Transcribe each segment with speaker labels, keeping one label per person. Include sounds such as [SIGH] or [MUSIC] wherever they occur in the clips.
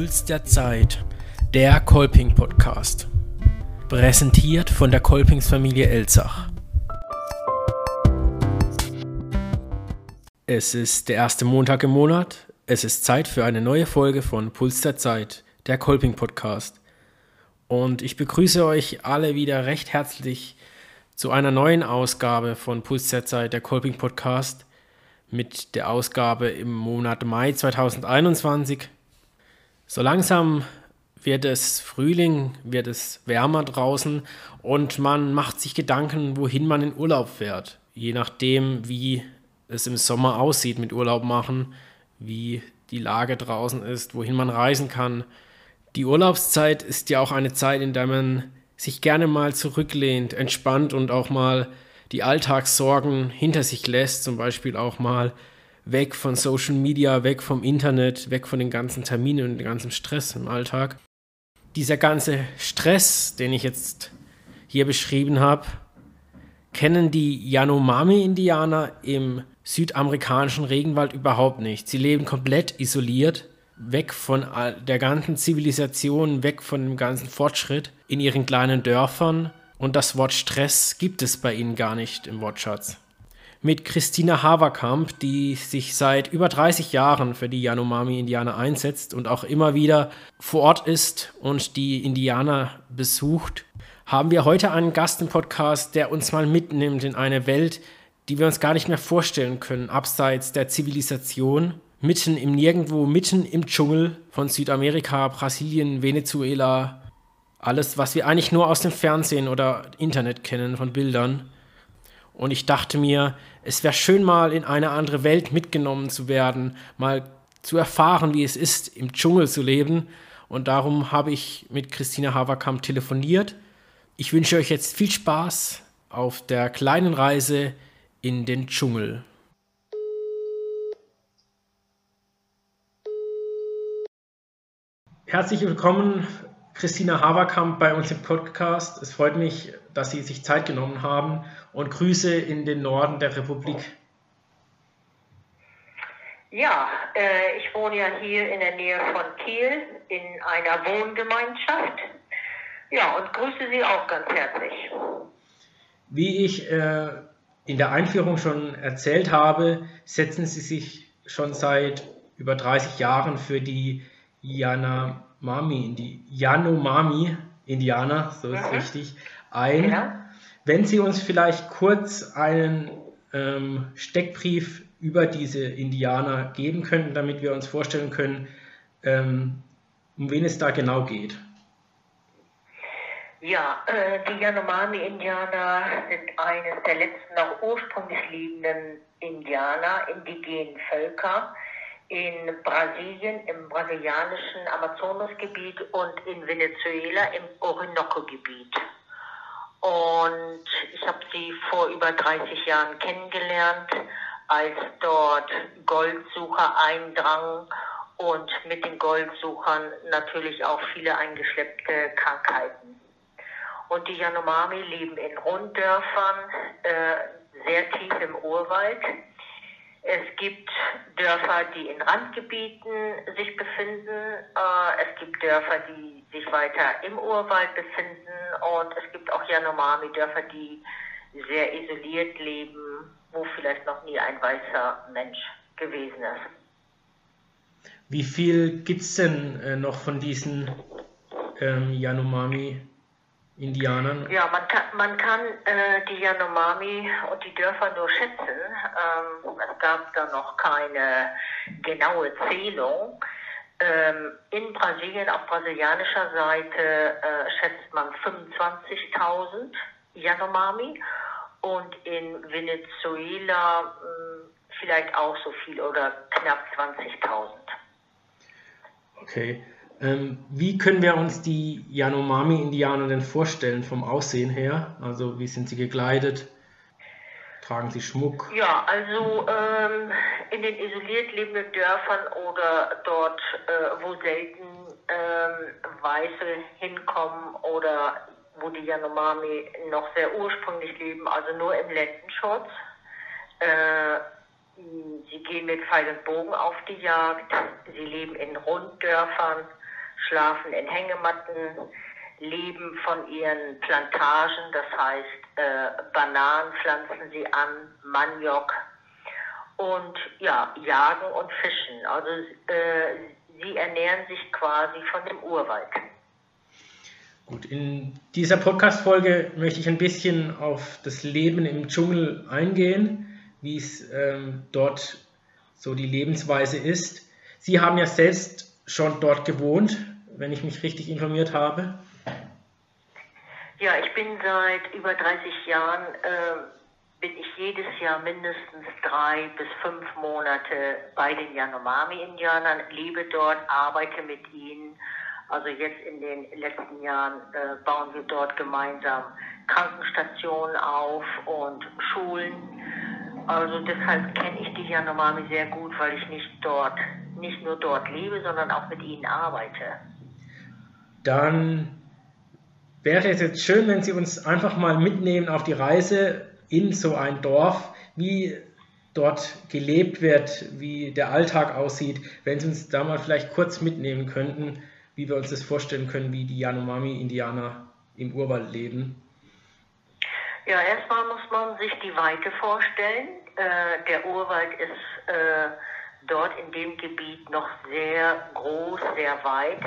Speaker 1: Puls der Zeit, der Kolping Podcast. Präsentiert von der Kolpingsfamilie Elzach. Es ist der erste Montag im Monat. Es ist Zeit für eine neue Folge von Puls der Zeit, der Kolping Podcast. Und ich begrüße euch alle wieder recht herzlich zu einer neuen Ausgabe von Puls der Zeit, der Kolping Podcast, mit der Ausgabe im Monat Mai 2021. So langsam wird es Frühling, wird es wärmer draußen und man macht sich Gedanken, wohin man in Urlaub fährt. Je nachdem, wie es im Sommer aussieht mit Urlaub machen, wie die Lage draußen ist, wohin man reisen kann. Die Urlaubszeit ist ja auch eine Zeit, in der man sich gerne mal zurücklehnt, entspannt und auch mal die Alltagssorgen hinter sich lässt, zum Beispiel auch mal weg von Social Media, weg vom Internet, weg von den ganzen Terminen und dem ganzen Stress im Alltag. Dieser ganze Stress, den ich jetzt hier beschrieben habe, kennen die Yanomami-Indianer im südamerikanischen Regenwald überhaupt nicht. Sie leben komplett isoliert, weg von der ganzen Zivilisation, weg von dem ganzen Fortschritt in ihren kleinen Dörfern. Und das Wort Stress gibt es bei ihnen gar nicht im Wortschatz mit Christina Haverkamp, die sich seit über 30 Jahren für die Yanomami-Indianer einsetzt und auch immer wieder vor Ort ist und die Indianer besucht, haben wir heute einen Gast im Podcast, der uns mal mitnimmt in eine Welt, die wir uns gar nicht mehr vorstellen können, abseits der Zivilisation, mitten im Nirgendwo, mitten im Dschungel von Südamerika, Brasilien, Venezuela, alles, was wir eigentlich nur aus dem Fernsehen oder Internet kennen von Bildern. Und ich dachte mir, es wäre schön mal in eine andere Welt mitgenommen zu werden, mal zu erfahren, wie es ist, im Dschungel zu leben. Und darum habe ich mit Christina Haverkamp telefoniert. Ich wünsche euch jetzt viel Spaß auf der kleinen Reise in den Dschungel. Herzlich willkommen, Christina Haverkamp, bei uns im Podcast. Es freut mich, dass Sie sich Zeit genommen haben und Grüße in den Norden der Republik.
Speaker 2: Ja, äh, ich wohne ja hier in der Nähe von Kiel in einer Wohngemeinschaft. Ja, und grüße Sie auch ganz herzlich.
Speaker 1: Wie ich äh, in der Einführung schon erzählt habe, setzen Sie sich schon seit über 30 Jahren für die Yanomami, die Yanomami Indianer, so ist mhm. richtig, ein. Genau. Wenn Sie uns vielleicht kurz einen ähm, Steckbrief über diese Indianer geben könnten, damit wir uns vorstellen können, ähm, um wen es da genau geht.
Speaker 2: Ja, äh, die Yanomami-Indianer sind eines der letzten noch ursprünglich lebenden Indianer, indigenen Völker in Brasilien, im brasilianischen Amazonasgebiet und in Venezuela im Orinoco-Gebiet. Und ich habe sie vor über 30 Jahren kennengelernt, als dort Goldsucher eindrangen und mit den Goldsuchern natürlich auch viele eingeschleppte Krankheiten. Und die Yanomami leben in Runddörfern, äh, sehr tief im Urwald. Es gibt Dörfer, die in Randgebieten sich befinden. Äh, es gibt Dörfer, die sich weiter im Urwald befinden. Und es gibt auch Yanomami-Dörfer, die sehr isoliert leben, wo vielleicht noch nie ein weißer Mensch gewesen ist.
Speaker 1: Wie viel gibt es denn äh, noch von diesen ähm, Yanomami Indianern?
Speaker 2: Ja, man kann, man kann äh, die Yanomami und die Dörfer nur schätzen. Ähm, es gab da noch keine genaue Zählung. Ähm, in Brasilien, auf brasilianischer Seite, äh, schätzt man 25.000 Yanomami und in Venezuela mh, vielleicht auch so viel oder knapp 20.000.
Speaker 1: Okay. Ähm, wie können wir uns die Yanomami-Indianer denn vorstellen vom Aussehen her? Also wie sind sie gekleidet? Tragen sie Schmuck?
Speaker 2: Ja, also ähm, in den isoliert lebenden Dörfern oder dort, äh, wo selten ähm, Weiße hinkommen oder wo die Yanomami noch sehr ursprünglich leben, also nur im Lendenschutz. Äh, sie gehen mit Pfeil und Bogen auf die Jagd. Sie leben in Runddörfern schlafen in Hängematten, leben von ihren Plantagen, das heißt äh, Bananen pflanzen sie an, Maniok und ja, jagen und fischen. Also äh, sie ernähren sich quasi von dem Urwald.
Speaker 1: Gut, in dieser Podcast-Folge möchte ich ein bisschen auf das Leben im Dschungel eingehen, wie es ähm, dort so die Lebensweise ist. Sie haben ja selbst schon dort gewohnt, wenn ich mich richtig informiert habe.
Speaker 2: Ja, ich bin seit über 30 Jahren, äh, bin ich jedes Jahr mindestens drei bis fünf Monate bei den Yanomami-Indianern, lebe dort, arbeite mit ihnen. Also jetzt in den letzten Jahren äh, bauen wir dort gemeinsam Krankenstationen auf und Schulen. Also deshalb kenne ich die Yanomami sehr gut, weil ich nicht dort, nicht nur dort lebe, sondern auch mit ihnen arbeite.
Speaker 1: Dann wäre es jetzt schön, wenn Sie uns einfach mal mitnehmen auf die Reise in so ein Dorf, wie dort gelebt wird, wie der Alltag aussieht, wenn Sie uns da mal vielleicht kurz mitnehmen könnten, wie wir uns das vorstellen können, wie die Yanomami-Indianer im Urwald leben.
Speaker 2: Ja, erstmal muss man sich die Weite vorstellen. Äh, der Urwald ist äh, dort in dem Gebiet noch sehr groß, sehr weit.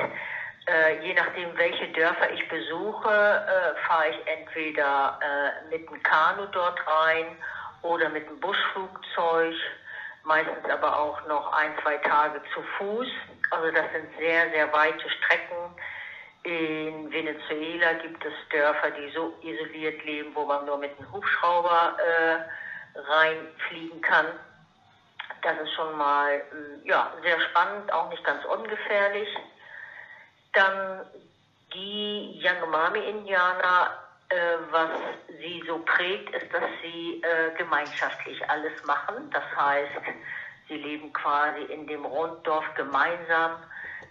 Speaker 2: Äh, je nachdem, welche Dörfer ich besuche, äh, fahre ich entweder äh, mit dem Kanu dort rein oder mit dem Buschflugzeug, meistens aber auch noch ein, zwei Tage zu Fuß. Also das sind sehr, sehr weite Strecken. In Venezuela gibt es Dörfer, die so isoliert leben, wo man nur mit einem Hubschrauber äh, reinfliegen kann. Das ist schon mal ja, sehr spannend, auch nicht ganz ungefährlich. Dann die Yanomami-Indianer, äh, was sie so prägt, ist, dass sie äh, gemeinschaftlich alles machen. Das heißt, sie leben quasi in dem Runddorf gemeinsam.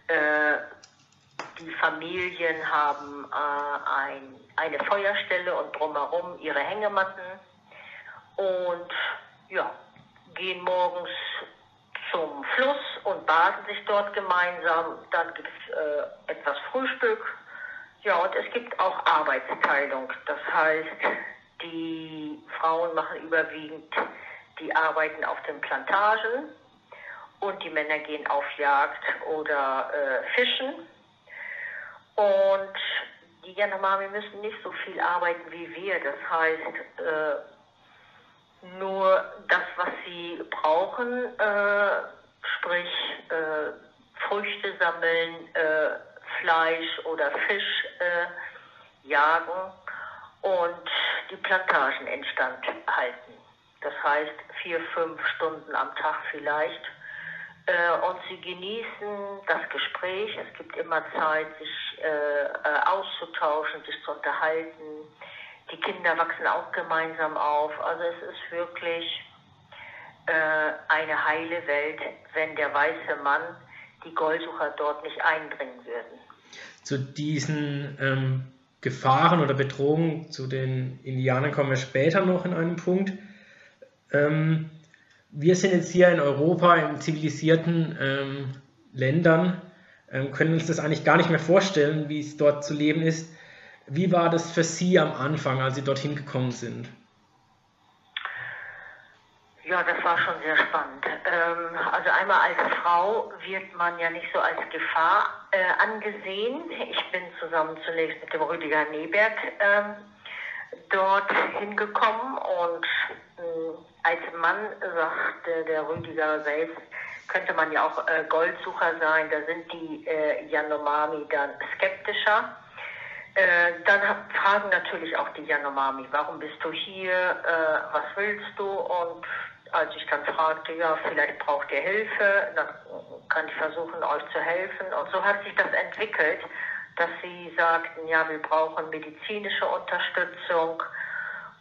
Speaker 2: Äh, die Familien haben äh, ein, eine Feuerstelle und drumherum ihre Hängematten und ja, gehen morgens zum Fluss und baden sich dort gemeinsam. Dann gibt es etwas Frühstück. Ja, und es gibt auch Arbeitsteilung. Das heißt, die Frauen machen überwiegend die Arbeiten auf den Plantagen und die Männer gehen auf Jagd oder äh, Fischen. Und die Yanomami müssen nicht so viel arbeiten wie wir. Das heißt, äh, nur das, was sie brauchen, äh, sprich äh, Früchte sammeln, äh, Fleisch oder Fisch äh, jagen und die Plantagen instand halten. Das heißt vier, fünf Stunden am Tag vielleicht. Äh, und sie genießen das Gespräch. Es gibt immer Zeit, sich äh, auszutauschen, sich zu unterhalten die Kinder wachsen auch gemeinsam auf. Also es ist wirklich äh, eine heile Welt, wenn der weiße Mann die Goldsucher dort nicht eindringen würden.
Speaker 1: Zu diesen ähm, Gefahren oder Bedrohungen zu den Indianern kommen wir später noch in einem Punkt. Ähm, wir sind jetzt hier in Europa, in zivilisierten ähm, Ländern, ähm, können uns das eigentlich gar nicht mehr vorstellen, wie es dort zu leben ist. Wie war das für Sie am Anfang, als Sie dorthin gekommen sind?
Speaker 2: Ja, das war schon sehr spannend. Ähm, also einmal als Frau wird man ja nicht so als Gefahr äh, angesehen. Ich bin zusammen zunächst mit dem Rüdiger Neberg ähm, dort hingekommen und äh, als Mann sagte der Rüdiger selbst, könnte man ja auch äh, Goldsucher sein. Da sind die äh, Yanomami dann skeptischer. Äh, dann fragen natürlich auch die Yanomami, warum bist du hier, äh, was willst du? Und als ich dann fragte, ja, vielleicht braucht ihr Hilfe, dann kann ich versuchen, euch zu helfen. Und so hat sich das entwickelt, dass sie sagten, ja, wir brauchen medizinische Unterstützung.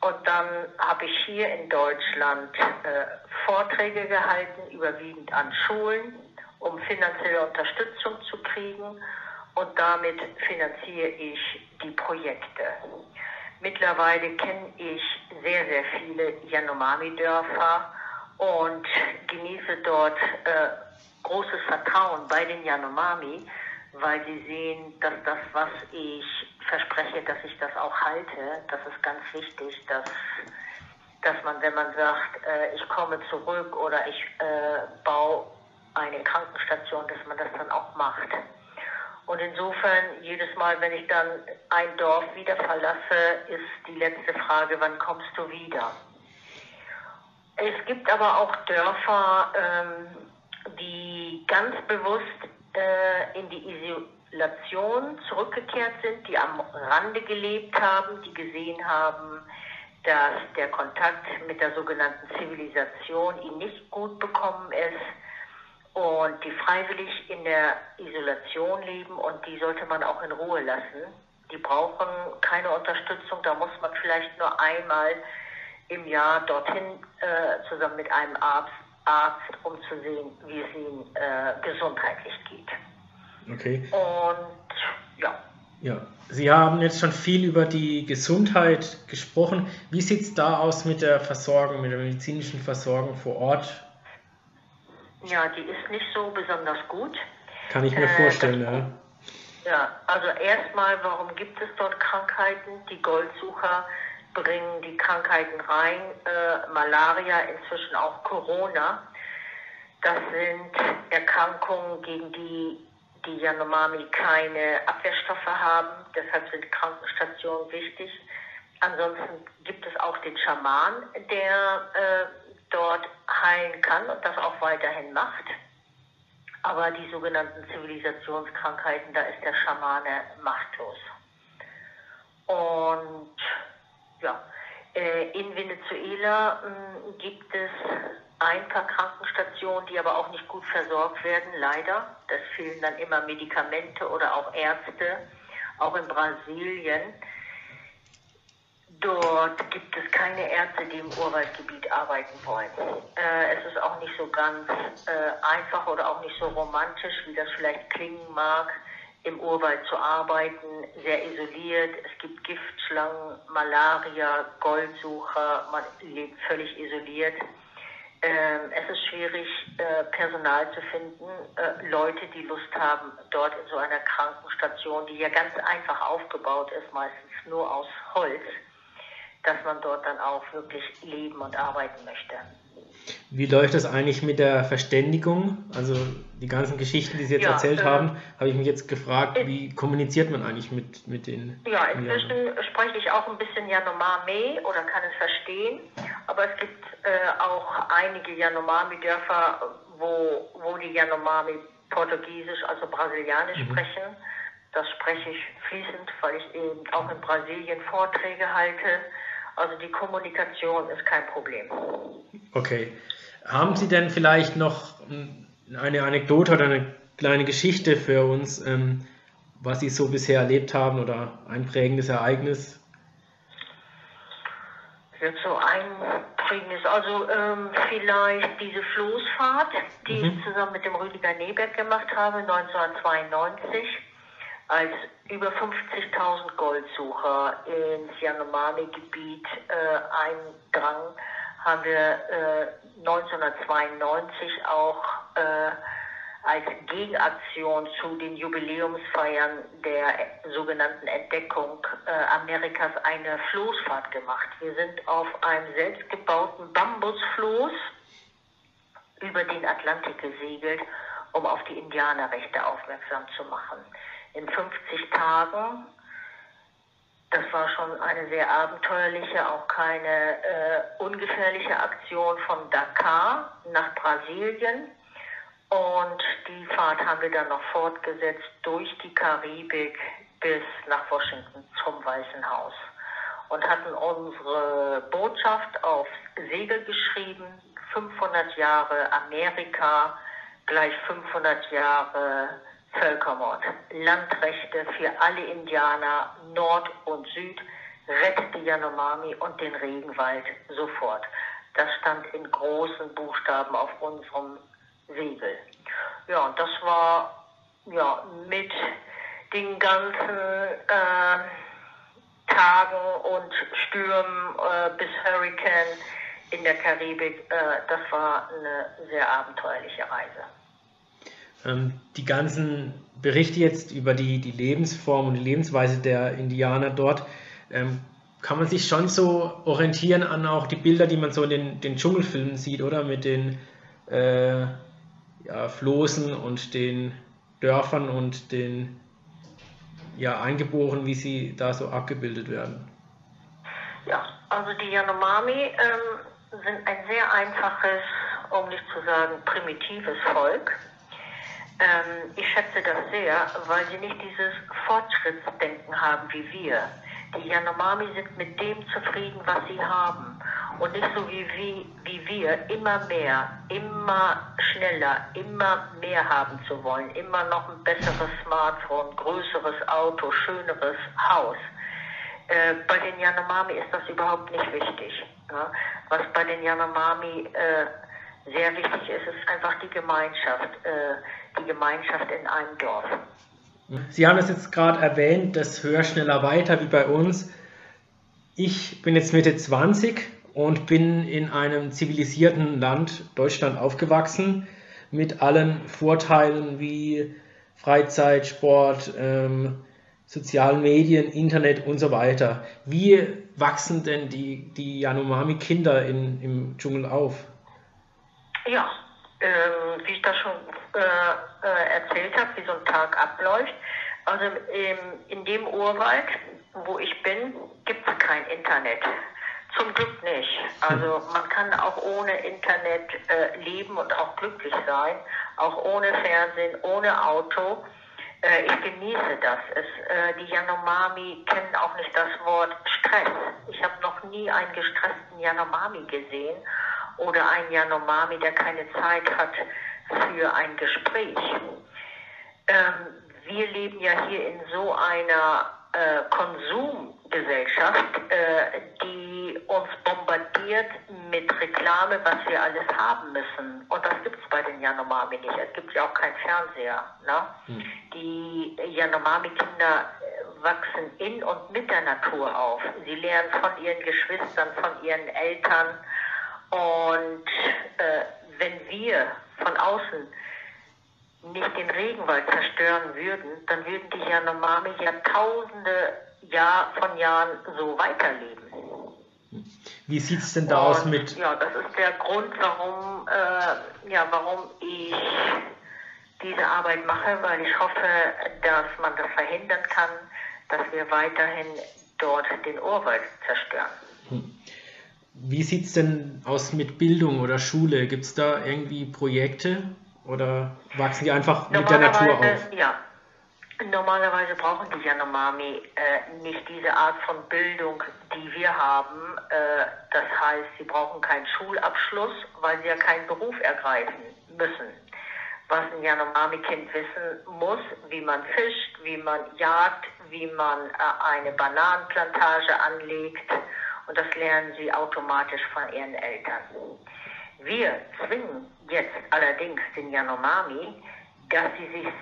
Speaker 2: Und dann habe ich hier in Deutschland äh, Vorträge gehalten, überwiegend an Schulen, um finanzielle Unterstützung zu kriegen und damit finanziere ich die Projekte. Mittlerweile kenne ich sehr, sehr viele Yanomami-Dörfer und genieße dort äh, großes Vertrauen bei den Yanomami, weil sie sehen, dass das, was ich verspreche, dass ich das auch halte. Das ist ganz wichtig, dass, dass man, wenn man sagt, äh, ich komme zurück oder ich äh, baue eine Krankenstation, dass man das dann auch macht. Und insofern, jedes Mal, wenn ich dann ein Dorf wieder verlasse, ist die letzte Frage, wann kommst du wieder? Es gibt aber auch Dörfer, ähm, die ganz bewusst äh, in die Isolation zurückgekehrt sind, die am Rande gelebt haben, die gesehen haben, dass der Kontakt mit der sogenannten Zivilisation ihnen nicht gut bekommen ist und die freiwillig in der Isolation leben und die sollte man auch in Ruhe lassen. Die brauchen keine Unterstützung, da muss man vielleicht nur einmal im Jahr dorthin äh, zusammen mit einem Arzt, Arzt, um zu sehen, wie es ihnen äh, gesundheitlich geht.
Speaker 1: Okay.
Speaker 2: Und ja.
Speaker 1: Ja, Sie haben jetzt schon viel über die Gesundheit gesprochen. Wie sieht es da aus mit der Versorgung, mit der medizinischen Versorgung vor Ort?
Speaker 2: Ja, die ist nicht so besonders gut.
Speaker 1: Kann ich mir äh, vorstellen, ja.
Speaker 2: Ja, also erstmal, warum gibt es dort Krankheiten? Die Goldsucher bringen die Krankheiten rein, äh, Malaria, inzwischen auch Corona. Das sind Erkrankungen, gegen die die Yanomami keine Abwehrstoffe haben. Deshalb sind Krankenstationen wichtig. Ansonsten gibt es auch den Schaman, der äh, dort heilen kann und das auch weiterhin macht. Aber die sogenannten Zivilisationskrankheiten, da ist der Schamane machtlos. Und ja, äh, in Venezuela hm, gibt es ein paar Krankenstationen, die aber auch nicht gut versorgt werden, leider. Das fehlen dann immer Medikamente oder auch Ärzte, auch in Brasilien. Dort gibt es keine Ärzte, die im Urwaldgebiet arbeiten wollen. Äh, es ist auch nicht so ganz äh, einfach oder auch nicht so romantisch, wie das vielleicht klingen mag im Urwald zu arbeiten, sehr isoliert. Es gibt Giftschlangen, Malaria, Goldsucher, man lebt völlig isoliert. Ähm, es ist schwierig, äh, Personal zu finden, äh, Leute, die Lust haben, dort in so einer Krankenstation, die ja ganz einfach aufgebaut ist, meistens nur aus Holz, dass man dort dann auch wirklich leben und arbeiten möchte.
Speaker 1: Wie läuft das eigentlich mit der Verständigung? Also die ganzen Geschichten, die Sie jetzt ja, erzählt äh, haben, habe ich mich jetzt gefragt, wie kommuniziert man eigentlich mit, mit den...
Speaker 2: Ja, inzwischen Indianern? spreche ich auch ein bisschen Yanomami oder kann es verstehen, aber es gibt äh, auch einige Yanomami-Dörfer, wo, wo die Yanomami Portugiesisch, also Brasilianisch mhm. sprechen. Das spreche ich fließend, weil ich eben auch in Brasilien Vorträge halte. Also die Kommunikation ist kein Problem.
Speaker 1: Okay. Haben Sie denn vielleicht noch eine Anekdote oder eine kleine Geschichte für uns, ähm, was Sie so bisher erlebt haben oder ein prägendes Ereignis?
Speaker 2: Jetzt so ein prägendes, also ähm, vielleicht diese Floßfahrt, die mhm. ich zusammen mit dem Rüdiger Neberg gemacht habe, 1992 als über 50.000 Goldsucher ins Yanomami-Gebiet äh, eindrangen, haben wir äh, 1992 auch äh, als Gegenaktion zu den Jubiläumsfeiern der sogenannten Entdeckung äh, Amerikas eine Floßfahrt gemacht. Wir sind auf einem selbstgebauten Bambusfloß über den Atlantik gesegelt, um auf die Indianerrechte aufmerksam zu machen in 50 Tagen. Das war schon eine sehr abenteuerliche, auch keine äh, ungefährliche Aktion von Dakar nach Brasilien. Und die Fahrt haben wir dann noch fortgesetzt durch die Karibik bis nach Washington zum Weißen Haus und hatten unsere Botschaft aufs Segel geschrieben. 500 Jahre Amerika gleich 500 Jahre Völkermord, Landrechte für alle Indianer, Nord und Süd, rettet die Yanomami und den Regenwald sofort. Das stand in großen Buchstaben auf unserem Segel. Ja, und das war ja mit den ganzen äh, Tagen und Stürmen äh, bis Hurricane in der Karibik, äh, das war eine sehr abenteuerliche Reise.
Speaker 1: Ähm, die ganzen Berichte jetzt über die, die Lebensform und die Lebensweise der Indianer dort, ähm, kann man sich schon so orientieren an auch die Bilder, die man so in den, den Dschungelfilmen sieht, oder? Mit den äh, ja, Floßen und den Dörfern und den ja, Eingeborenen, wie sie da so abgebildet werden.
Speaker 2: Ja, also die Yanomami ähm, sind ein sehr einfaches, um nicht zu sagen primitives Volk. Ähm, ich schätze das sehr, weil sie nicht dieses Fortschrittsdenken haben wie wir. Die Yanomami sind mit dem zufrieden, was sie haben. Und nicht so wie, wie, wie wir, immer mehr, immer schneller, immer mehr haben zu wollen. Immer noch ein besseres Smartphone, größeres Auto, schöneres Haus. Äh, bei den Yanomami ist das überhaupt nicht wichtig. Ja? Was bei den Yanomami äh, sehr wichtig ist, ist einfach die Gemeinschaft, äh, die Gemeinschaft in einem Dorf.
Speaker 1: Sie haben es jetzt gerade erwähnt, das höher, schneller, weiter wie bei uns. Ich bin jetzt Mitte 20 und bin in einem zivilisierten Land, Deutschland, aufgewachsen, mit allen Vorteilen wie Freizeit, Sport, ähm, sozialen Medien, Internet und so weiter. Wie wachsen denn die, die Yanomami-Kinder im Dschungel auf?
Speaker 2: Ja, ähm, wie ich das schon äh, äh, erzählt habe, wie so ein Tag abläuft. Also im, in dem Urwald, wo ich bin, gibt es kein Internet. Zum Glück nicht. Also man kann auch ohne Internet äh, leben und auch glücklich sein, auch ohne Fernsehen, ohne Auto. Äh, ich genieße das. Es, äh, die Yanomami kennen auch nicht das Wort Stress. Ich habe noch nie einen gestressten Yanomami gesehen oder einen Yanomami, der keine Zeit hat für ein Gespräch. Ähm, wir leben ja hier in so einer äh, Konsumgesellschaft, äh, die uns bombardiert mit Reklame, was wir alles haben müssen. Und das gibt es bei den Yanomami nicht. Es gibt ja auch keinen Fernseher. Ne? Hm. Die Yanomami-Kinder wachsen in und mit der Natur auf. Sie lernen von ihren Geschwistern, von ihren Eltern. Und äh, wenn wir von außen nicht den Regenwald zerstören würden, dann würden die Yanomami Jahrtausende Jahr von Jahren so weiterleben.
Speaker 1: Wie sieht es denn da Und, aus mit...
Speaker 2: Ja, das ist der Grund, warum, äh, ja, warum ich diese Arbeit mache, weil ich hoffe, dass man das verhindern kann, dass wir weiterhin dort den Urwald zerstören. Hm.
Speaker 1: Wie sieht es denn aus mit Bildung oder Schule? Gibt es da irgendwie Projekte oder wachsen die einfach mit der Natur auf?
Speaker 2: Ja. Normalerweise brauchen die Yanomami äh, nicht diese Art von Bildung, die wir haben. Äh, das heißt, sie brauchen keinen Schulabschluss, weil sie ja keinen Beruf ergreifen müssen. Was ein Yanomami-Kind wissen muss, wie man fischt, wie man jagt, wie man äh, eine Bananenplantage anlegt und das lernen sie automatisch von ihren Eltern. Wir zwingen jetzt allerdings den Yanomami, dass sie sich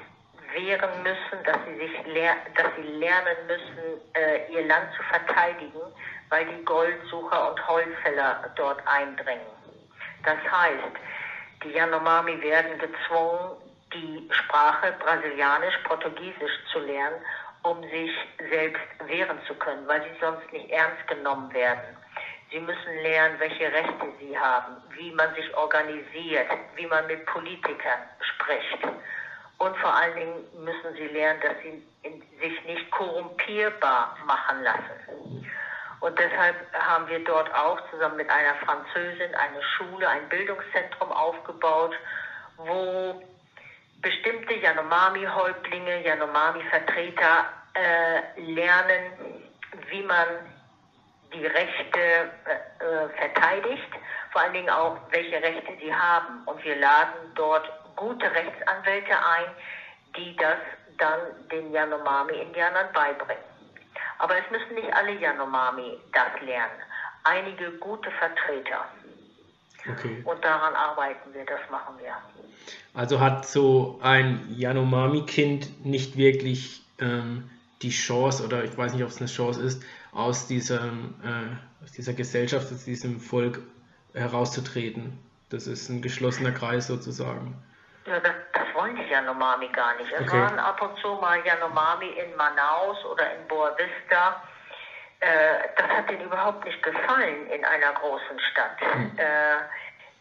Speaker 2: wehren müssen, dass sie, sich dass sie lernen müssen, äh, ihr Land zu verteidigen, weil die Goldsucher und Holzfäller dort eindringen. Das heißt, die Yanomami werden gezwungen, die Sprache Brasilianisch, Portugiesisch zu lernen um sich selbst wehren zu können, weil sie sonst nicht ernst genommen werden. Sie müssen lernen, welche Rechte sie haben, wie man sich organisiert, wie man mit Politikern spricht. Und vor allen Dingen müssen sie lernen, dass sie sich nicht korrumpierbar machen lassen. Und deshalb haben wir dort auch zusammen mit einer Französin eine Schule, ein Bildungszentrum aufgebaut, wo bestimmte Yanomami-Häuptlinge, Yanomami-Vertreter äh, lernen, wie man die Rechte äh, verteidigt, vor allen Dingen auch, welche Rechte sie haben. Und wir laden dort gute Rechtsanwälte ein, die das dann den Yanomami-Indianern beibringen. Aber es müssen nicht alle Yanomami das lernen. Einige gute Vertreter. Okay. Und daran arbeiten wir, das machen wir.
Speaker 1: Also hat so ein Yanomami-Kind nicht wirklich ähm, die Chance, oder ich weiß nicht, ob es eine Chance ist, aus, diesem, äh, aus dieser Gesellschaft, aus diesem Volk herauszutreten. Das ist ein geschlossener Kreis sozusagen.
Speaker 2: Ja, das, das wollen die Yanomami gar nicht. Es okay. waren ab und zu mal Yanomami in Manaus oder in Boa Vista. Äh, das hat ihnen überhaupt nicht gefallen in einer großen Stadt. Mhm. Äh,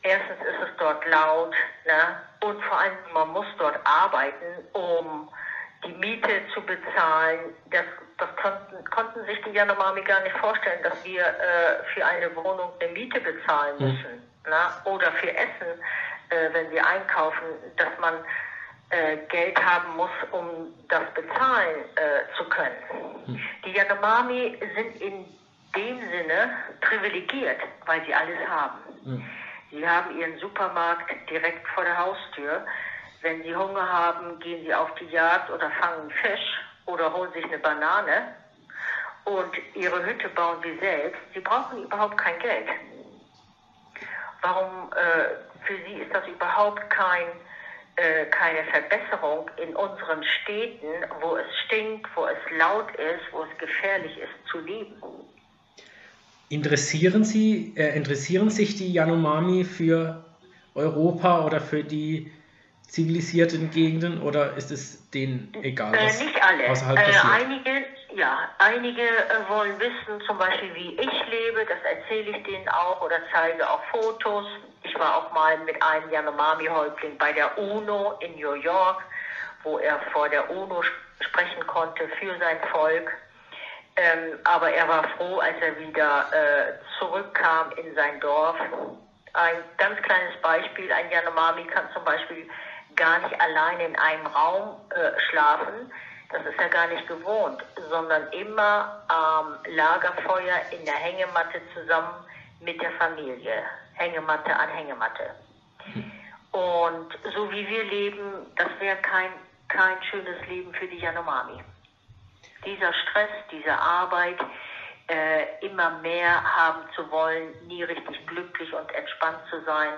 Speaker 2: erstens ist es dort laut ne? und vor allem man muss dort arbeiten, um die Miete zu bezahlen. Das, das konnten, konnten sich die Yanomami gar nicht vorstellen, dass wir äh, für eine Wohnung eine Miete bezahlen hm. müssen. Mhm. Ne? Oder für Essen, äh, wenn wir einkaufen, dass man äh, Geld haben muss, um das bezahlen äh, zu können. Mhm. Die Yanomami sind in dem Sinne privilegiert, weil sie alles haben. Mhm. Sie haben ihren Supermarkt direkt vor der Haustür. Wenn sie Hunger haben, gehen sie auf die Jagd oder fangen Fisch oder holen sich eine Banane. Und ihre Hütte bauen sie selbst. Sie brauchen überhaupt kein Geld. Warum, äh, für sie ist das überhaupt kein, äh, keine Verbesserung in unseren Städten, wo es stinkt, wo es laut ist, wo es gefährlich ist zu leben.
Speaker 1: Interessieren, Sie, äh, interessieren sich die Yanomami für Europa oder für die zivilisierten Gegenden oder ist es denen egal?
Speaker 2: Äh, nicht alle. Äh, einige, ja, einige äh, wollen wissen, zum Beispiel, wie ich lebe. Das erzähle ich denen auch oder zeige auch Fotos. Ich war auch mal mit einem Yanomami-Häuptling bei der UNO in New York, wo er vor der UNO sprechen konnte für sein Volk. Ähm, aber er war froh, als er wieder äh, zurückkam in sein Dorf. Ein ganz kleines Beispiel, ein Yanomami kann zum Beispiel gar nicht allein in einem Raum äh, schlafen. Das ist er gar nicht gewohnt, sondern immer am Lagerfeuer in der Hängematte zusammen mit der Familie. Hängematte an Hängematte. Und so wie wir leben, das wäre kein, kein schönes Leben für die Yanomami. Dieser Stress, diese Arbeit, äh, immer mehr haben zu wollen, nie richtig glücklich und entspannt zu sein,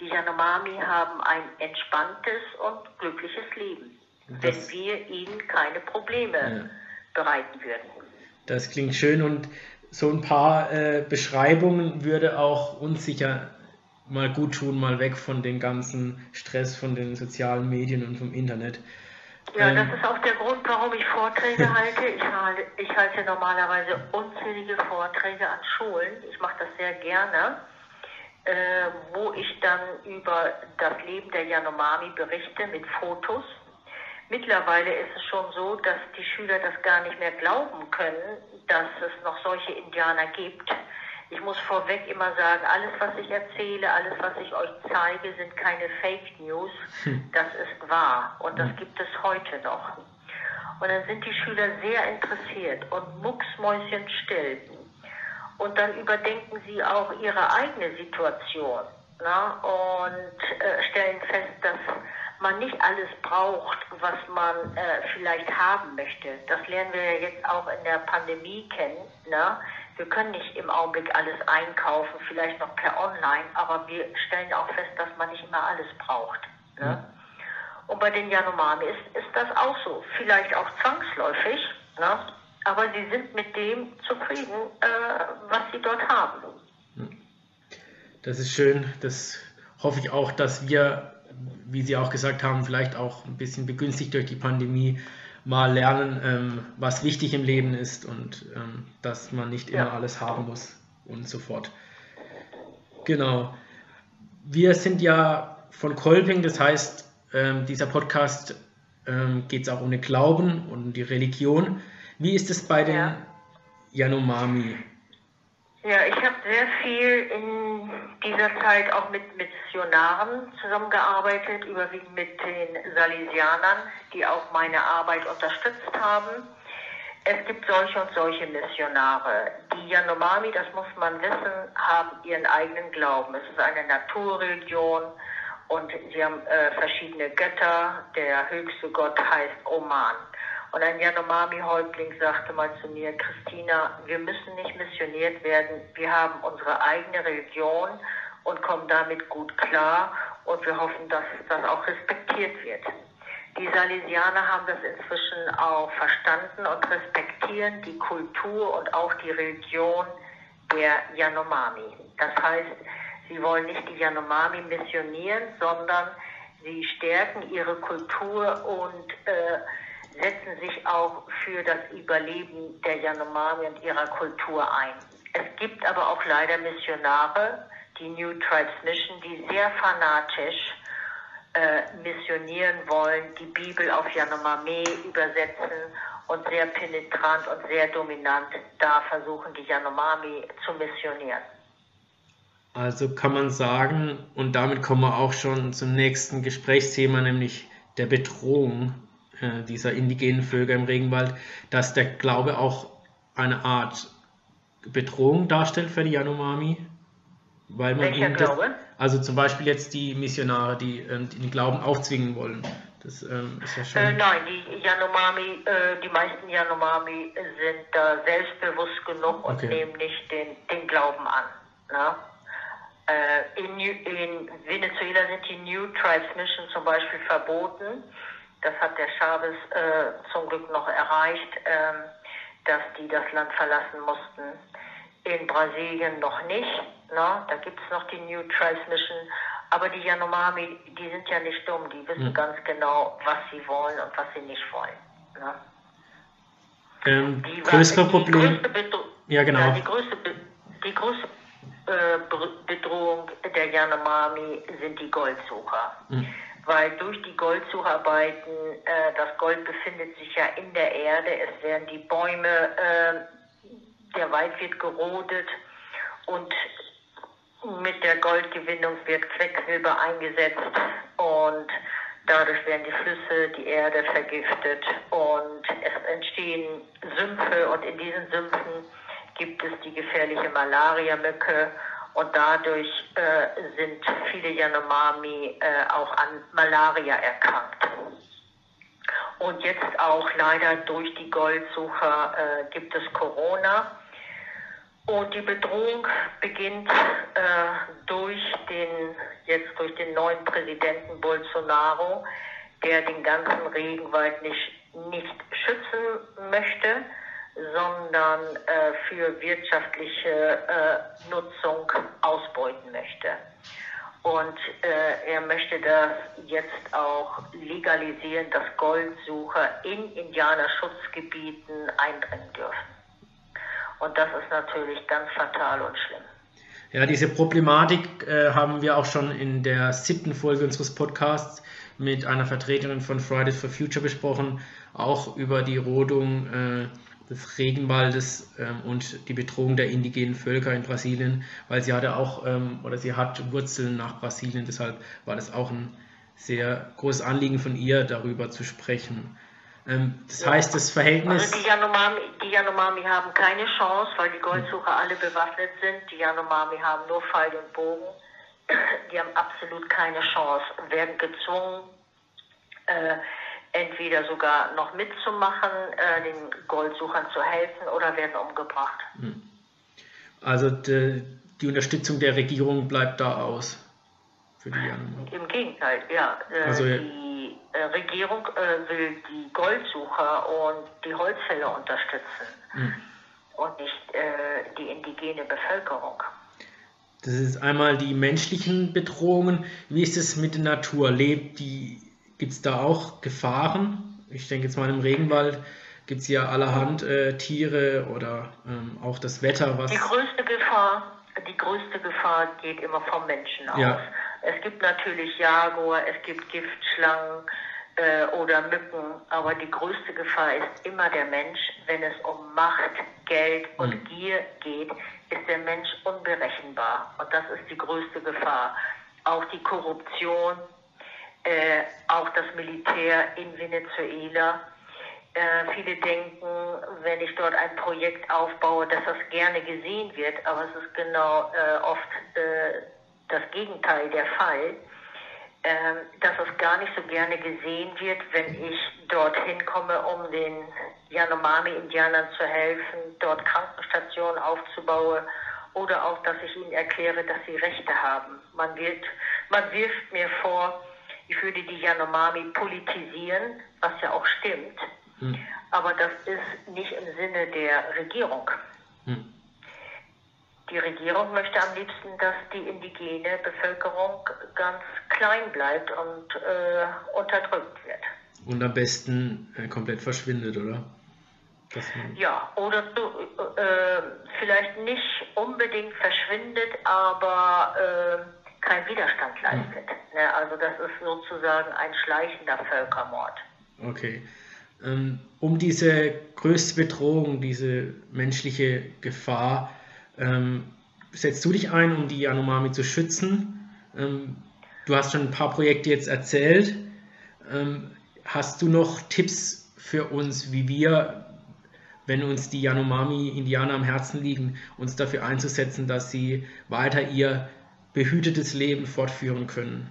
Speaker 2: die Yanomami haben ein entspanntes und glückliches Leben, das, wenn wir ihnen keine Probleme ja. bereiten würden.
Speaker 1: Das klingt schön und so ein paar äh, Beschreibungen würde auch uns sicher mal gut tun, mal weg von dem ganzen Stress von den sozialen Medien und vom Internet.
Speaker 2: Ja, ähm, das ist auch der Grund, warum ich Vorträge [LAUGHS] halte. Ich halte, ich halte normalerweise unzählige Vorträge an Schulen. Ich mache das sehr gerne äh, wo ich dann über das Leben der Yanomami berichte mit Fotos. Mittlerweile ist es schon so, dass die Schüler das gar nicht mehr glauben können, dass es noch solche Indianer gibt. Ich muss vorweg immer sagen, alles, was ich erzähle, alles, was ich euch zeige, sind keine Fake News. Hm. Das ist wahr und das hm. gibt es heute noch. Und dann sind die Schüler sehr interessiert und mucksmäuschenstill und dann überdenken sie auch ihre eigene Situation na, und äh, stellen fest, dass man nicht alles braucht, was man äh, vielleicht haben möchte. Das lernen wir ja jetzt auch in der Pandemie kennen. Na? Wir können nicht im Augenblick alles einkaufen, vielleicht noch per Online, aber wir stellen auch fest, dass man nicht immer alles braucht. Ne? Mhm. Und bei den Yanomami ist, ist das auch so. Vielleicht auch zwangsläufig. Ne? aber sie sind mit dem zufrieden, äh, was sie dort haben.
Speaker 1: Das ist schön. Das hoffe ich auch, dass wir, wie Sie auch gesagt haben, vielleicht auch ein bisschen begünstigt durch die Pandemie mal lernen, ähm, was wichtig im Leben ist und ähm, dass man nicht immer ja. alles haben muss und so fort. Genau. Wir sind ja von Kolping, das heißt, ähm, dieser Podcast ähm, geht es auch um den Glauben und um die Religion. Wie ist es bei den ja. Yanomami?
Speaker 2: Ja, ich habe sehr viel in dieser Zeit auch mit Missionaren zusammengearbeitet, überwiegend mit den Salesianern, die auch meine Arbeit unterstützt haben. Es gibt solche und solche Missionare. Die Yanomami, das muss man wissen, haben ihren eigenen Glauben. Es ist eine Naturreligion und sie haben äh, verschiedene Götter. Der höchste Gott heißt Oman. Und ein Yanomami-Häuptling sagte mal zu mir, Christina, wir müssen nicht missioniert werden. Wir haben unsere eigene Religion und kommen damit gut klar. Und wir hoffen, dass das auch respektiert wird. Die Salesianer haben das inzwischen auch verstanden und respektieren die Kultur und auch die Religion der Yanomami. Das heißt, sie wollen nicht die Yanomami missionieren, sondern Sie stärken ihre Kultur und äh, setzen sich auch für das Überleben der Yanomami und ihrer Kultur ein. Es gibt aber auch leider Missionare, die New Tribes Mission, die sehr fanatisch äh, missionieren wollen, die Bibel auf Yanomami übersetzen und sehr penetrant und sehr dominant da versuchen, die Yanomami zu missionieren.
Speaker 1: Also kann man sagen, und damit kommen wir auch schon zum nächsten Gesprächsthema, nämlich der Bedrohung äh, dieser indigenen Völker im Regenwald, dass der Glaube auch eine Art Bedrohung darstellt für die Yanomami. Weil man
Speaker 2: Welcher?
Speaker 1: Das, also zum Beispiel jetzt die Missionare, die, ähm, die den Glauben aufzwingen wollen. Das ähm, ist ja schon.
Speaker 2: Äh, nein, die Yanomami, äh, die meisten Yanomami sind da selbstbewusst genug und okay. nehmen nicht den, den Glauben an. Ne? Äh, in, in, Venezuela sind die New Tribes Mission zum Beispiel verboten. Das hat der Chavez äh, zum Glück noch erreicht, ähm, dass die das Land verlassen mussten. In Brasilien noch nicht. Ne? Da gibt es noch die New Tribes Mission. Aber die Yanomami, die sind ja nicht dumm. Die wissen mhm. ganz genau, was sie wollen und was sie nicht wollen. Ne?
Speaker 1: Ähm, die größere Problem. ja, genau. Ja,
Speaker 2: die größte, die größte äh, Bedrohung der Yanomami sind die Goldsucher. Mhm. Weil durch die Goldsucharbeiten, äh, das Gold befindet sich ja in der Erde, es werden die Bäume, äh, der Wald wird gerodet und mit der Goldgewinnung wird Quecksilber eingesetzt und dadurch werden die Flüsse, die Erde vergiftet und es entstehen Sümpfe und in diesen Sümpfen gibt es die gefährliche Malaria-Mücke und dadurch äh, sind viele Yanomami äh, auch an Malaria erkrankt. Und jetzt auch leider durch die Goldsucher äh, gibt es Corona. Und die Bedrohung beginnt äh, durch den, jetzt durch den neuen Präsidenten Bolsonaro, der den ganzen Regenwald nicht, nicht schützen möchte sondern äh, für wirtschaftliche äh, Nutzung ausbeuten möchte. Und äh, er möchte das jetzt auch legalisieren, dass Goldsucher in Indianerschutzgebieten eindringen dürfen. Und das ist natürlich ganz fatal und schlimm.
Speaker 1: Ja, diese Problematik äh, haben wir auch schon in der siebten Folge unseres Podcasts mit einer Vertreterin von Fridays for Future besprochen, auch über die Rodung äh, des Regenwaldes ähm, und die Bedrohung der indigenen Völker in Brasilien, weil sie hatte auch ähm, oder sie hat Wurzeln nach Brasilien, deshalb war das auch ein sehr großes Anliegen von ihr, darüber zu sprechen. Ähm, das heißt, das Verhältnis.
Speaker 2: Also die Yanomami, die Yanomami haben keine Chance, weil die Goldsucher alle bewaffnet sind. Die Yanomami haben nur Pfeil und Bogen. Die haben absolut keine Chance, werden gezwungen, äh, entweder sogar noch mitzumachen, äh, den Goldsuchern zu helfen oder werden umgebracht. Hm.
Speaker 1: Also die, die Unterstützung der Regierung bleibt da aus
Speaker 2: für die Yanomami. Im Gegenteil, ja. Äh, also, die äh, Regierung äh, will die Goldsucher und die Holzfäller unterstützen hm. und nicht äh, die indigene Bevölkerung.
Speaker 1: Das ist einmal die menschlichen Bedrohungen. Wie ist es mit der Natur? Lebt die Gibt es da auch Gefahren? Ich denke jetzt mal im Regenwald gibt es ja allerhand äh, Tiere oder ähm, auch das Wetter. Was
Speaker 2: die größte Gefahr, die größte Gefahr geht immer vom Menschen aus. Ja. Es gibt natürlich Jaguar, es gibt Giftschlangen äh, oder Mücken, aber die größte Gefahr ist immer der Mensch. Wenn es um Macht, Geld und hm. Gier geht, ist der Mensch unberechenbar. Und das ist die größte Gefahr. Auch die Korruption, äh, auch das Militär in Venezuela. Äh, viele denken, wenn ich dort ein Projekt aufbaue, dass das gerne gesehen wird, aber es ist genau äh, oft äh, das Gegenteil der Fall, ähm, dass es gar nicht so gerne gesehen wird, wenn ich dorthin komme, um den Yanomami-Indianern zu helfen, dort Krankenstationen aufzubauen oder auch, dass ich ihnen erkläre, dass sie Rechte haben. Man, wird, man wirft mir vor, ich würde die Yanomami politisieren, was ja auch stimmt. Hm. Aber das ist nicht im Sinne der Regierung. Hm. Die Regierung möchte am liebsten, dass die indigene Bevölkerung ganz klein bleibt und äh, unterdrückt wird.
Speaker 1: Und am besten äh, komplett verschwindet, oder?
Speaker 2: ja, oder so, äh, vielleicht nicht unbedingt verschwindet, aber keinen Widerstand leistet. Ne? Also das ist sozusagen ein schleichender Völkermord.
Speaker 1: Okay. Ähm, um diese größte Bedrohung, diese menschliche Gefahr, ähm, setzt du dich ein, um die Yanomami zu schützen? Ähm, du hast schon ein paar Projekte jetzt erzählt. Hast du noch Tipps für uns, wie wir, wenn uns die Yanomami-Indianer am Herzen liegen, uns dafür einzusetzen, dass sie weiter ihr behütetes Leben fortführen können?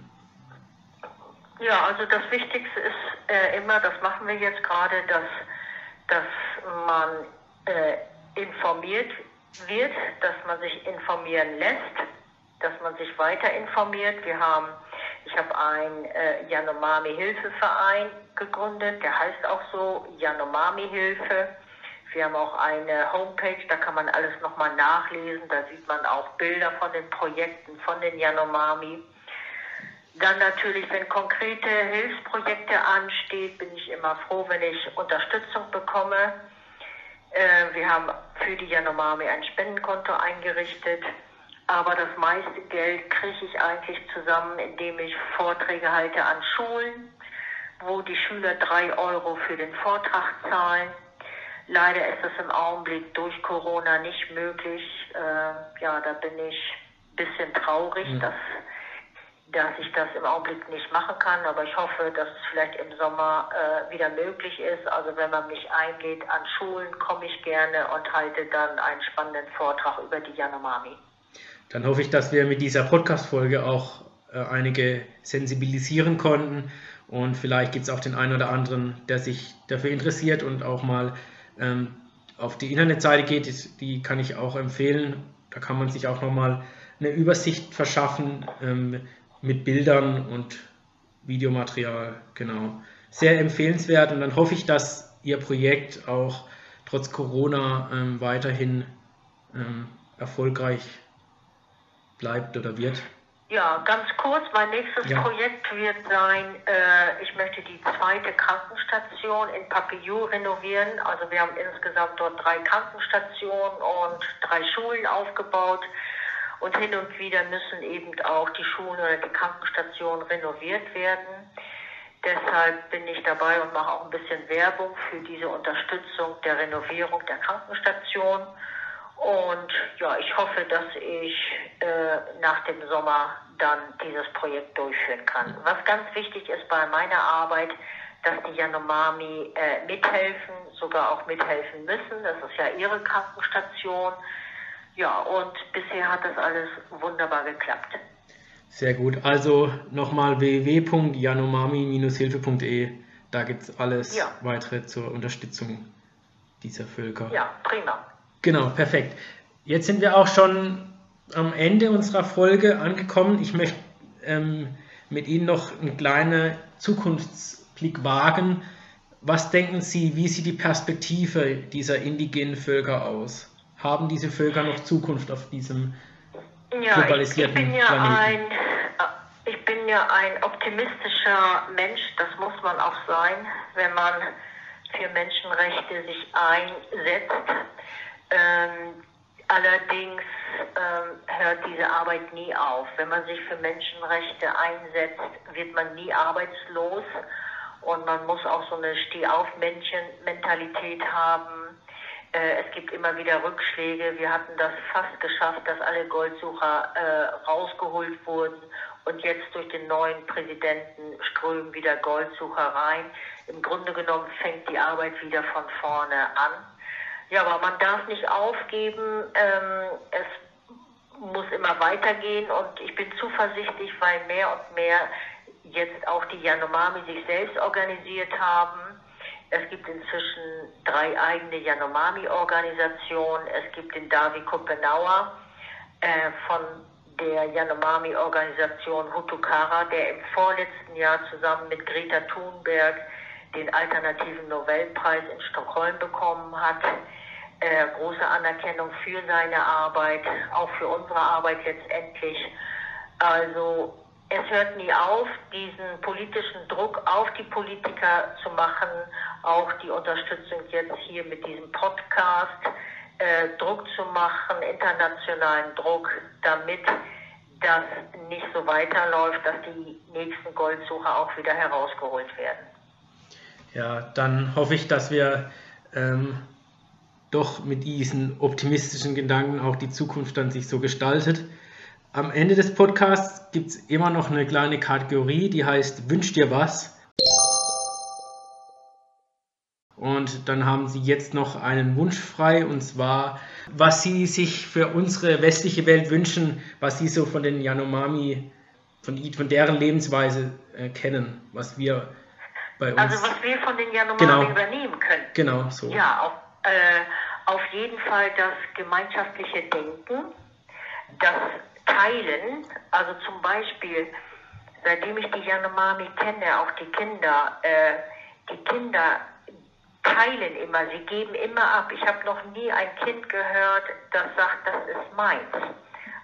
Speaker 2: Ja, also das Wichtigste ist äh, immer, das machen wir jetzt gerade, dass, dass man äh, informiert wird, dass man sich informieren lässt, dass man sich weiter informiert. Wir haben, ich habe einen äh, Yanomami-Hilfeverein gegründet, der heißt auch so Yanomami-Hilfe. Wir haben auch eine Homepage, da kann man alles nochmal nachlesen, da sieht man auch Bilder von den Projekten, von den Yanomami. Dann natürlich, wenn konkrete Hilfsprojekte anstehen, bin ich immer froh, wenn ich Unterstützung bekomme. Äh, wir haben für die Yanomami ein Spendenkonto eingerichtet. Aber das meiste Geld kriege ich eigentlich zusammen, indem ich Vorträge halte an Schulen, wo die Schüler drei Euro für den Vortrag zahlen. Leider ist es im Augenblick durch Corona nicht möglich. Äh, ja, da bin ich ein bisschen traurig, mhm. dass dass ich das im Augenblick nicht machen kann, aber ich hoffe, dass es vielleicht im Sommer äh, wieder möglich ist. Also wenn man mich einlädt an Schulen, komme ich gerne und halte dann einen spannenden Vortrag über die Yanomami.
Speaker 1: Dann hoffe ich, dass wir mit dieser Podcast-Folge auch äh, einige sensibilisieren konnten und vielleicht gibt es auch den einen oder anderen, der sich dafür interessiert und auch mal auf die Internetseite geht. Die kann ich auch empfehlen. Da kann man sich auch nochmal eine Übersicht verschaffen, ähm, mit Bildern und Videomaterial, genau. Sehr empfehlenswert und dann hoffe ich, dass Ihr Projekt auch trotz Corona ähm, weiterhin ähm, erfolgreich bleibt oder wird.
Speaker 2: Ja, ganz kurz, mein nächstes ja. Projekt wird sein, äh, ich möchte die zweite Krankenstation in Papillou renovieren. Also wir haben insgesamt dort drei Krankenstationen und drei Schulen aufgebaut. Und hin und wieder müssen eben auch die Schulen oder die Krankenstationen renoviert werden. Deshalb bin ich dabei und mache auch ein bisschen Werbung für diese Unterstützung der Renovierung der Krankenstation. Und ja, ich hoffe, dass ich äh, nach dem Sommer dann dieses Projekt durchführen kann. Was ganz wichtig ist bei meiner Arbeit, dass die Yanomami äh, mithelfen, sogar auch mithelfen müssen. Das ist ja ihre Krankenstation. Ja, und bisher hat das alles wunderbar geklappt.
Speaker 1: Sehr gut. Also nochmal www.janomami-hilfe.de. Da gibt es alles ja. weitere zur Unterstützung dieser Völker.
Speaker 2: Ja, prima.
Speaker 1: Genau, perfekt. Jetzt sind wir auch schon am Ende unserer Folge angekommen. Ich möchte ähm, mit Ihnen noch einen kleinen Zukunftsblick wagen. Was denken Sie, wie sieht die Perspektive dieser indigenen Völker aus? haben diese Völker noch Zukunft auf diesem
Speaker 2: ja, globalisierten ich, ich bin ja Planeten? Ein, äh, ich bin ja ein optimistischer Mensch, das muss man auch sein, wenn man für Menschenrechte sich einsetzt. Ähm, allerdings ähm, hört diese Arbeit nie auf. Wenn man sich für Menschenrechte einsetzt, wird man nie arbeitslos und man muss auch so eine Steh-auf-Männchen-Mentalität haben äh, es gibt immer wieder Rückschläge. Wir hatten das fast geschafft, dass alle Goldsucher äh, rausgeholt wurden. Und jetzt durch den neuen Präsidenten strömen wieder Goldsucher rein. Im Grunde genommen fängt die Arbeit wieder von vorne an. Ja, aber man darf nicht aufgeben. Ähm, es muss immer weitergehen und ich bin zuversichtlich, weil mehr und mehr jetzt auch die Yanomami sich selbst organisiert haben es gibt inzwischen drei eigene Yanomami-Organisationen. Es gibt den Davi Kopenauer äh, von der Yanomami-Organisation Hutukara, der im vorletzten Jahr zusammen mit Greta Thunberg den alternativen Nobelpreis in Stockholm bekommen hat. Äh, große Anerkennung für seine Arbeit, auch für unsere Arbeit letztendlich. Also es hört nie auf, diesen politischen Druck auf die Politiker zu machen, auch die Unterstützung jetzt hier mit diesem Podcast, äh, Druck zu machen, internationalen Druck, damit das nicht so weiterläuft, dass die nächsten Goldsucher auch wieder herausgeholt werden.
Speaker 1: Ja, dann hoffe ich, dass wir ähm, doch mit diesen optimistischen Gedanken auch die Zukunft dann sich so gestaltet. Am Ende des Podcasts gibt es immer noch eine kleine Kategorie, die heißt Wünsch dir was. Und dann haben Sie jetzt noch einen Wunsch frei, und zwar, was Sie sich für unsere westliche Welt wünschen, was Sie so von den Yanomami, von, von deren Lebensweise äh, kennen, was wir bei uns.
Speaker 2: Also was wir von den Yanomami
Speaker 1: genau.
Speaker 2: übernehmen können.
Speaker 1: Genau, so.
Speaker 2: Ja, auf, äh, auf jeden Fall das gemeinschaftliche Denken, das Teilen, also zum Beispiel, seitdem ich die Yanomami kenne, auch die Kinder, äh, die Kinder teilen immer, sie geben immer ab. Ich habe noch nie ein Kind gehört, das sagt, das ist meins.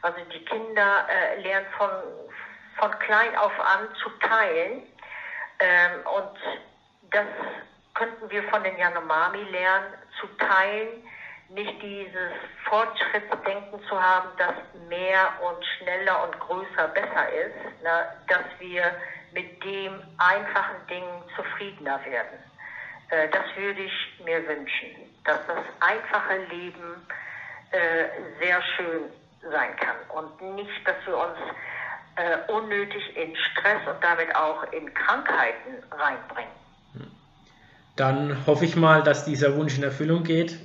Speaker 2: Also die Kinder äh, lernen von, von klein auf an zu teilen. Ähm, und das könnten wir von den Yanomami lernen, zu teilen, nicht dieses Fortschrittsdenken zu haben, dass mehr und schneller und größer besser ist, ne, dass wir mit dem einfachen Ding zufriedener werden. Äh, das würde ich mir wünschen, dass das einfache Leben äh, sehr schön sein kann und nicht, dass wir uns äh, unnötig in Stress und damit auch in Krankheiten reinbringen.
Speaker 1: Dann hoffe ich mal, dass dieser Wunsch in Erfüllung geht.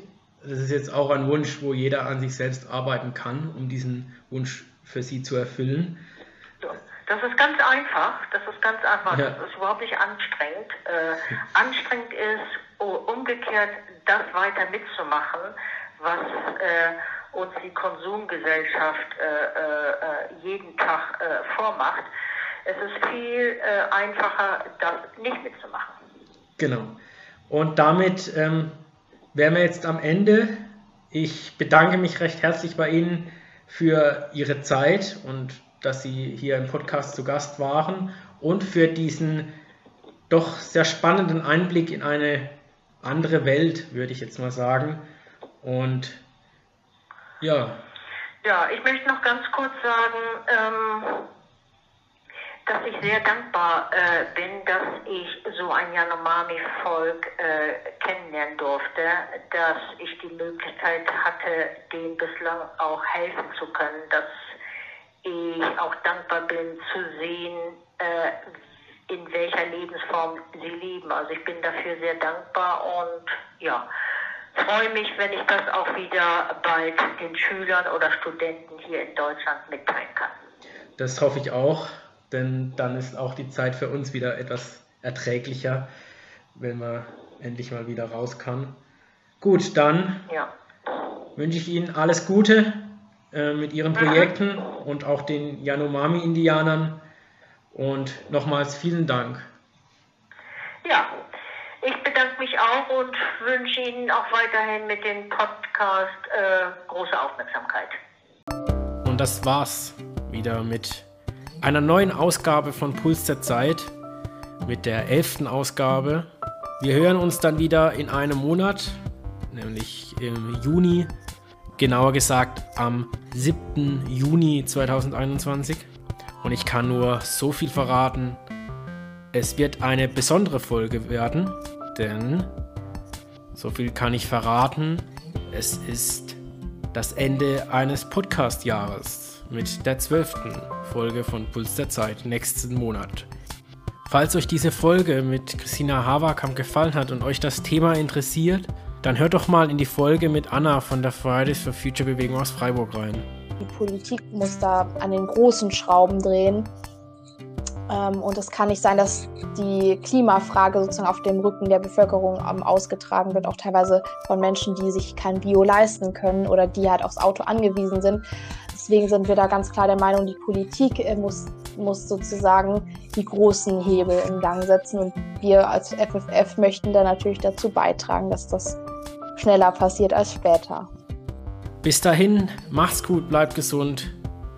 Speaker 1: Das ist jetzt auch ein Wunsch, wo jeder an sich selbst arbeiten kann, um diesen Wunsch für sie zu erfüllen.
Speaker 2: Das ist ganz einfach. Das ist ganz einfach. Ja. Das ist überhaupt nicht anstrengend. Äh, anstrengend ist umgekehrt das weiter mitzumachen, was äh, uns die Konsumgesellschaft äh, äh jeden Tag äh, vormacht. Es ist viel äh, einfacher, das nicht mitzumachen.
Speaker 1: Genau. Und damit ähm, wären wir jetzt am Ende. Ich bedanke mich recht herzlich bei Ihnen für Ihre Zeit und dass Sie hier im Podcast zu Gast waren und für diesen doch sehr spannenden Einblick in eine andere Welt, würde ich jetzt mal sagen. Und ja.
Speaker 2: Ja, ich möchte noch ganz kurz sagen, ähm, dass ich sehr dankbar äh, bin, dass ich so ein Yanomami-Volk äh, kennenlernen durfte, dass ich die Möglichkeit hatte, denen bislang auch helfen zu können, dass ich auch dankbar bin zu sehen, äh, in welcher Lebensform sie leben. Also ich bin dafür sehr dankbar und ja, freue mich, wenn ich das auch wieder bald den Schülern oder Studenten hier in Deutschland mitteilen kann.
Speaker 1: Das hoffe ich auch, denn dann ist auch die Zeit für uns wieder etwas erträglicher, wenn man endlich mal wieder raus kann. Gut, dann ja. wünsche ich Ihnen alles Gute äh, mit ihren Projekten und auch den Yanomami-Indianern. Und nochmals vielen Dank.
Speaker 2: Ja, ich bedanke mich auch und wünsche Ihnen auch weiterhin mit dem Podcast äh, große Aufmerksamkeit.
Speaker 1: Und das war's wieder mit einer neuen Ausgabe von Puls der Zeit, mit der elften Ausgabe. Wir hören uns dann wieder in einem Monat, nämlich im Juni genauer gesagt am 7. Juni 2021. Und ich kann nur so viel verraten. Es wird eine besondere Folge werden, denn so viel kann ich verraten. Es ist das Ende eines Podcast-Jahres mit der zwölften Folge von Puls der Zeit nächsten Monat. Falls euch diese Folge mit Christina Haverkamp gefallen hat und euch das Thema interessiert, dann hört doch mal in die Folge mit Anna von der Fridays for Future Bewegung aus Freiburg rein.
Speaker 3: Die Politik muss da an den großen Schrauben drehen. Ähm, und es kann nicht sein, dass die Klimafrage sozusagen auf dem Rücken der Bevölkerung ähm, ausgetragen wird, auch teilweise von Menschen, die sich kein Bio leisten können oder die halt aufs Auto angewiesen sind. Deswegen sind wir da ganz klar der Meinung, die Politik äh, muss, muss sozusagen die großen Hebel in Gang setzen. Und wir als FFF möchten da natürlich dazu beitragen, dass das schneller passiert als später.
Speaker 1: Bis dahin, macht's gut, bleibt gesund.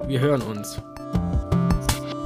Speaker 1: Wir hören uns.